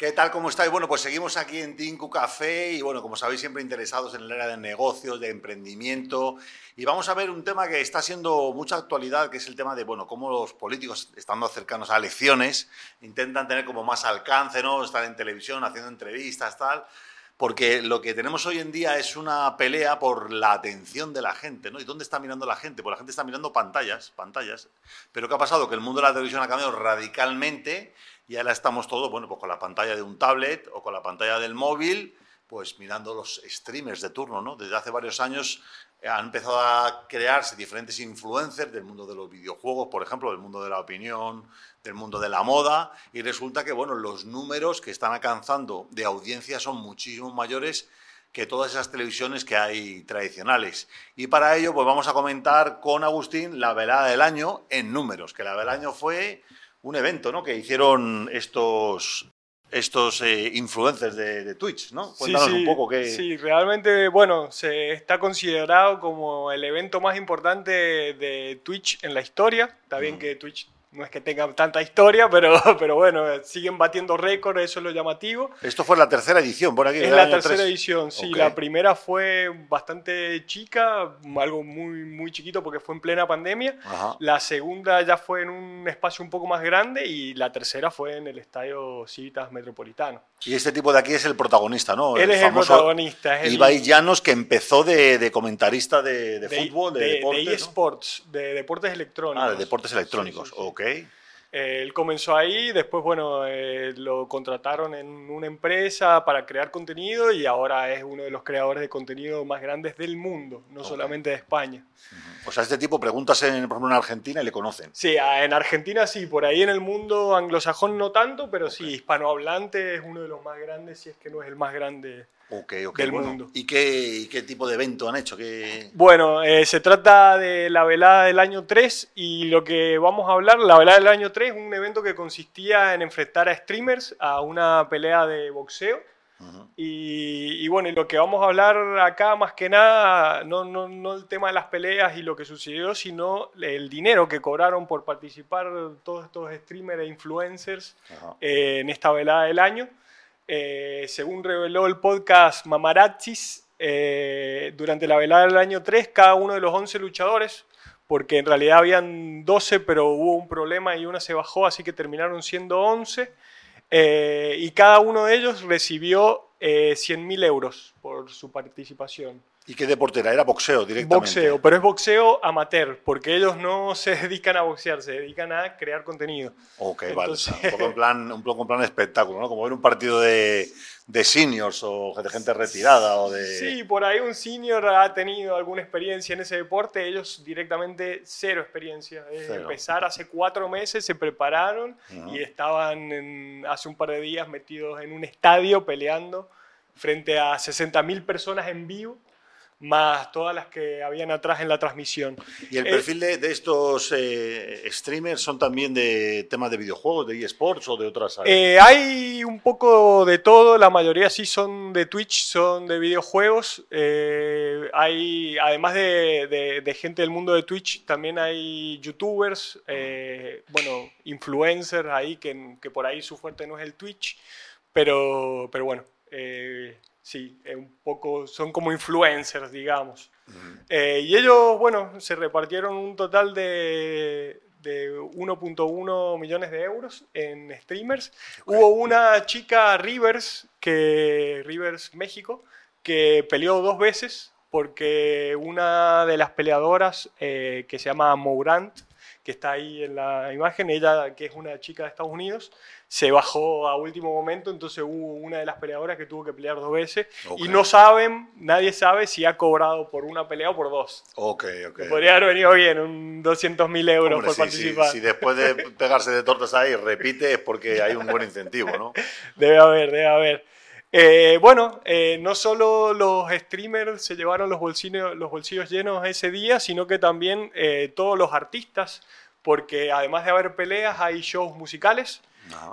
¿Qué tal? ¿Cómo estáis? Bueno, pues seguimos aquí en Tinku Café y bueno, como sabéis, siempre interesados en el área de negocios, de emprendimiento. Y vamos a ver un tema que está siendo mucha actualidad, que es el tema de, bueno, cómo los políticos, estando cercanos a elecciones, intentan tener como más alcance, ¿no? Estar en televisión, haciendo entrevistas, tal. Porque lo que tenemos hoy en día es una pelea por la atención de la gente, ¿no? ¿Y dónde está mirando la gente? Pues la gente está mirando pantallas, pantallas. Pero ¿qué ha pasado? Que el mundo de la televisión ha cambiado radicalmente y ahora estamos todos, bueno, pues con la pantalla de un tablet o con la pantalla del móvil, pues mirando los streamers de turno, ¿no? Desde hace varios años han empezado a crearse diferentes influencers del mundo de los videojuegos, por ejemplo, del mundo de la opinión, del mundo de la moda, y resulta que, bueno, los números que están alcanzando de audiencia son muchísimo mayores que todas esas televisiones que hay tradicionales. Y para ello, pues vamos a comentar con Agustín la velada del año en números, que la velada del año fue un evento ¿no? que hicieron estos, estos eh, influencers de, Twitch, ¿no? Cuéntanos sí, sí, un poco qué... Sí, realmente, bueno, se está considerado como el evento más importante de Twitch en la historia. Está bien que Twitch no es que tengan tanta historia, pero, pero bueno, siguen batiendo récords, eso es lo llamativo. Esto fue la tercera edición, por aquí. Es la tercera edición, sí. La primera fue bastante chica, algo muy, muy chiquito porque fue en plena pandemia. La segunda ya fue en un espacio un poco más grande y la tercera fue en el Estadio Civitas Metropolitano. Y este tipo de aquí es el protagonista, ¿no? Él es el protagonista. Es Ibai Llanos, que empezó de, comentarista de, fútbol, de, deportes. De eSports, de deportes electrónicos. Ah, de deportes electrónicos, ok. Él comenzó ahí, después, bueno, eh, lo contrataron en una empresa para crear contenido y ahora es uno de los creadores de contenido más grandes del mundo, no solamente de España. O sea, este tipo preguntas, en, por ejemplo, en Argentina y le conocen. Sí, en Argentina sí, por ahí en el mundo anglosajón no tanto, pero sí, hispanohablante es uno de los más grandes, si es que no es el más grande del mundo. ¿Y qué, qué, tipo de evento han hecho? Bueno, eh, se trata de la velada del año 3 y lo que vamos a hablar, la velada del año 3 es un evento que consistía en enfrentar a streamers a una pelea de boxeo. y, bueno, y lo que vamos a hablar acá más que nada, no, no, no, el tema de las peleas y lo que sucedió, sino el dinero que cobraron por participar todos estos streamers e influencers eh, en esta velada del año. Eh, según reveló el podcast Mamarachis, eh, durante la velada del año 3, cada uno de los 11 luchadores, porque en realidad habían 12, pero hubo un problema y una se bajó, así que terminaron siendo 11, eh, y cada uno de ellos recibió 100.000 euros por su participación. ¿Y qué deporte era? Era boxeo directamente. Boxeo, pero es boxeo amateur, porque ellos no se dedican a boxear, se dedican a crear contenido. Ok, vale. un, poco en plan, un poco en plan espectáculo, ¿no? Como ver un partido de, de seniors o de gente retirada o de... Sí, por ahí un senior ha tenido alguna experiencia en ese deporte, ellos directamente cero experiencia. Es empezar hace cuatro meses, se prepararon y estaban hace un par de días metidos en un estadio peleando frente a 60.000 personas en vivo más todas las que habían atrás en la transmisión. ¿Y el eh, perfil de, estos eh, streamers son también de temas de videojuegos, de eSports o de otras áreas? Eh, hay un poco de todo, la mayoría sí son de Twitch, son de videojuegos. hay, además de, gente del mundo de Twitch, también hay youtubers, bueno, influencers ahí, que, que, por ahí su fuerte no es el Twitch, pero, pero bueno sí, un poco, son como influencers, digamos. Eh, y ellos, bueno, se repartieron un total de, de 1.1 millones de euros en streamers. Hubo una chica, Rivers, que, Rivers México, que peleó dos veces porque una de las peleadoras, eh, que se llama Mourant, que está ahí en la imagen, ella que es una chica de Estados Unidos, se bajó a último momento, entonces hubo una de las peleadoras que tuvo que pelear dos veces y no saben, nadie sabe si ha cobrado por una pelea o por dos. Ok, ok. Podría haber venido bien, un 200 mil euros por participar. Si después de pegarse de tortas ahí repite es porque hay un buen incentivo, ¿no? debe haber, debe haber. Eh, bueno, eh, no solo los streamers se llevaron los bolsillos, los bolsillos llenos ese día, sino que también eh, todos los artistas, porque además de haber peleas hay shows musicales.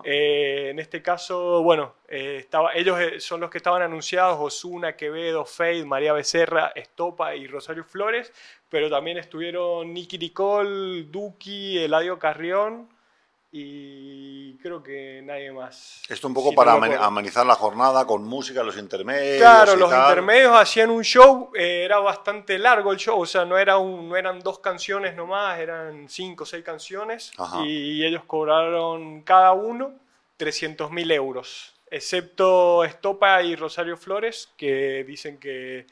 en este caso, bueno, estaba, ellos son los que estaban anunciados, Osuna, Quevedo, Fade, María Becerra, Estopa y Rosario Flores, pero también estuvieron Nicky Nicole, Duki, Eladio Carrión, y creo que nadie más. Esto un poco para amenizar la jornada con música, los intermedios. Claro, los intermedios hacían un show, eh, era bastante largo el show, o sea, no, era un, no eran dos canciones nomás, eran cinco o seis canciones y ellos cobraron cada uno 300 mil euros, excepto Estopa y Rosario Flores, que dicen que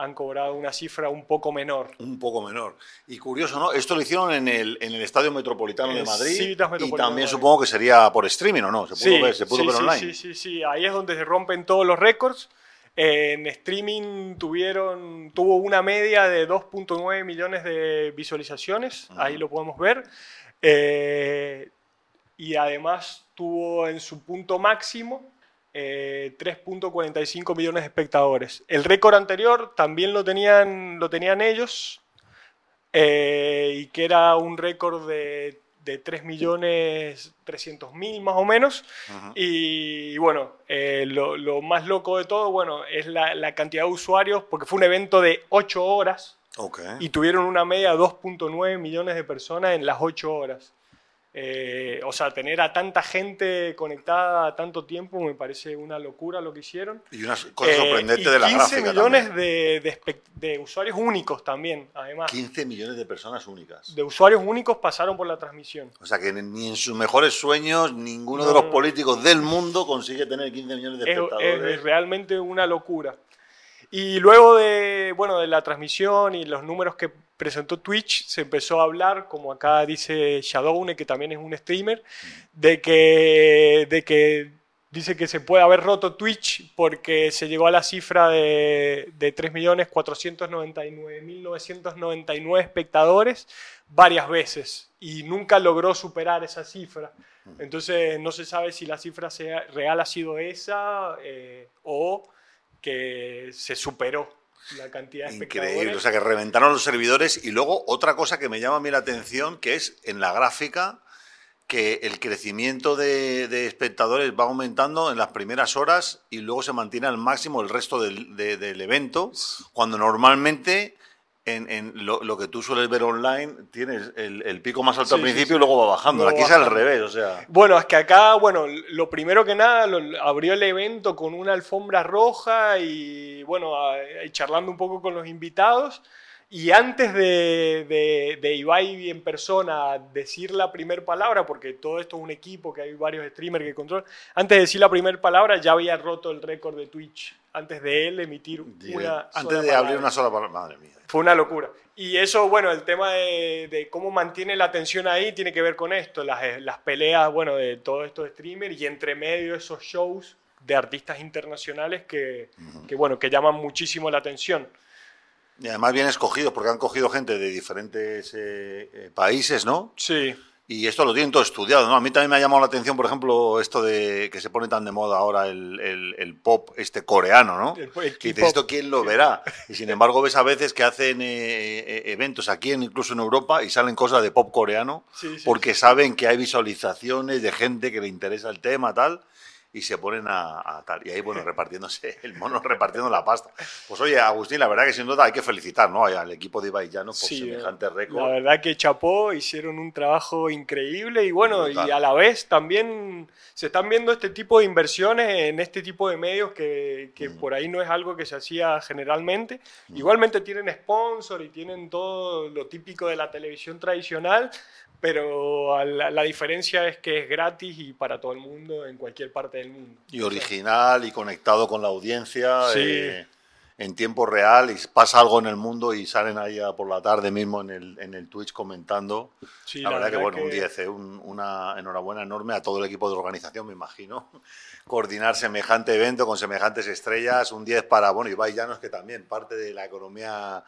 han cobrado una cifra un poco menor. Un poco menor. Y curioso, ¿no? Esto lo hicieron en el, en el Estadio Metropolitano de Madrid. y también supongo que sería por streaming, ¿o no? Se pudo ver, se pudo ver online. Sí, sí, sí. Ahí es donde se rompen todos los récords. En streaming tuvieron, tuvo una media de 2.9 millones de visualizaciones. Ahí lo podemos ver. Eh, y además tuvo en su punto máximo 3.45 eh, millones de espectadores. El récord anterior también lo tenían, lo tenían ellos, eh, y que era un récord de, de 3 millones 300 mil más o menos. y, bueno, eh, lo, más loco de todo, bueno, es la, cantidad de usuarios, porque fue un evento de 8 horas. Y tuvieron una media de 2.9 millones de personas en las 8 horas. Eh, o sea, tener a tanta gente conectada tanto tiempo me parece una locura lo que hicieron. Y una cosa sorprendente eh, de la 15 millones de, usuarios únicos también, además. 15 millones de personas únicas. De usuarios únicos pasaron por la transmisión. O sea, que ni en sus mejores sueños ninguno de los políticos del mundo consigue tener 15 millones de espectadores. es realmente una locura. Y luego de, bueno, de la transmisión y los números que presentó Twitch, se empezó a hablar, como acá dice Shadowne, que también es un streamer, de que, de que dice que se puede haber roto Twitch porque se llegó a la cifra de, de 3.499.999 espectadores varias veces y nunca logró superar esa cifra. Entonces no se sabe si la cifra real ha sido esa eh, o que se superó la cantidad de Increíble, o sea que reventaron los servidores y luego otra cosa que me llama a mí la atención que es en la gráfica que el crecimiento de, de espectadores va aumentando en las primeras horas y luego se mantiene al máximo el resto del, del evento, cuando normalmente en, lo, que tú sueles ver online, tienes el, pico más alto al principio y luego va bajando. Aquí es al revés, o sea. Bueno, es que acá, bueno, lo primero que nada, abrió el evento con una alfombra roja y, bueno, charlando un poco con los invitados. Y antes de, de, de, Ibai en persona decir la primera palabra, porque todo esto es un equipo, que hay varios streamers que controlan, antes de decir la primera palabra ya había roto el récord de Twitch, antes de él emitir una Antes de abrir una sola palabra, madre mía. Fue una locura. Y eso, bueno, el tema de, cómo mantiene la atención ahí tiene que ver con esto, las, las peleas, bueno, de todos estos streamers y entre medio esos shows de artistas internacionales que, que, bueno, que llaman muchísimo la atención. Y además bien escogidos, porque han cogido gente de diferentes eh, eh, países, ¿no? Sí. Y esto lo tienen todo estudiado, ¿no? A mí también me ha llamado la atención, por ejemplo, esto de que se pone tan de moda ahora el, pop este coreano, ¿no? y dices, ¿esto quién lo verá? Y sin embargo ves a veces que hacen eh, eventos aquí, incluso en Europa, y salen cosas de pop coreano, porque saben que hay visualizaciones de gente que le interesa el tema, tal y se ponen a, tal. Y ahí, bueno, repartiéndose el mono, repartiendo la pasta. Pues oye, Agustín, la verdad que sin duda hay que felicitar ¿no? al equipo de Ibai por semejante récord. La verdad que chapó, hicieron un trabajo increíble y bueno, y a la vez también se están viendo este tipo de inversiones en este tipo de medios que, que mm. por ahí no es algo que se hacía generalmente. Mm. Igualmente tienen sponsor y tienen todo lo típico de la televisión tradicional, pero la, diferencia es que es gratis y para todo el mundo en cualquier parte del mundo. Y original y conectado con la audiencia eh, en tiempo real y pasa algo en el mundo y salen ahí por la tarde mismo en el, en el Twitch comentando. la, verdad, que bueno, un 10, eh, una enhorabuena enorme a todo el equipo de organización, me imagino. Coordinar semejante evento con semejantes estrellas, un 10 para, bueno, Ibai Llanos que también parte de la economía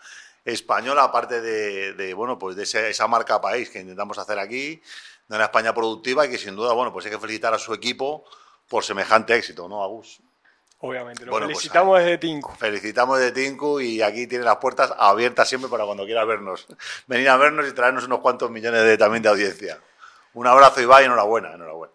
española, aparte de, bueno, pues de esa marca país que intentamos hacer aquí, de una España productiva y que sin duda, bueno, pues hay que felicitar a su equipo por semejante éxito, ¿no, Agus? Obviamente, lo pues felicitamos desde Tinku. Felicitamos desde Tinku y aquí tiene las puertas abiertas siempre para cuando quiera vernos. Venir a vernos y traernos unos cuantos millones de, también de audiencia. Un abrazo, Ibai, enhorabuena, enhorabuena.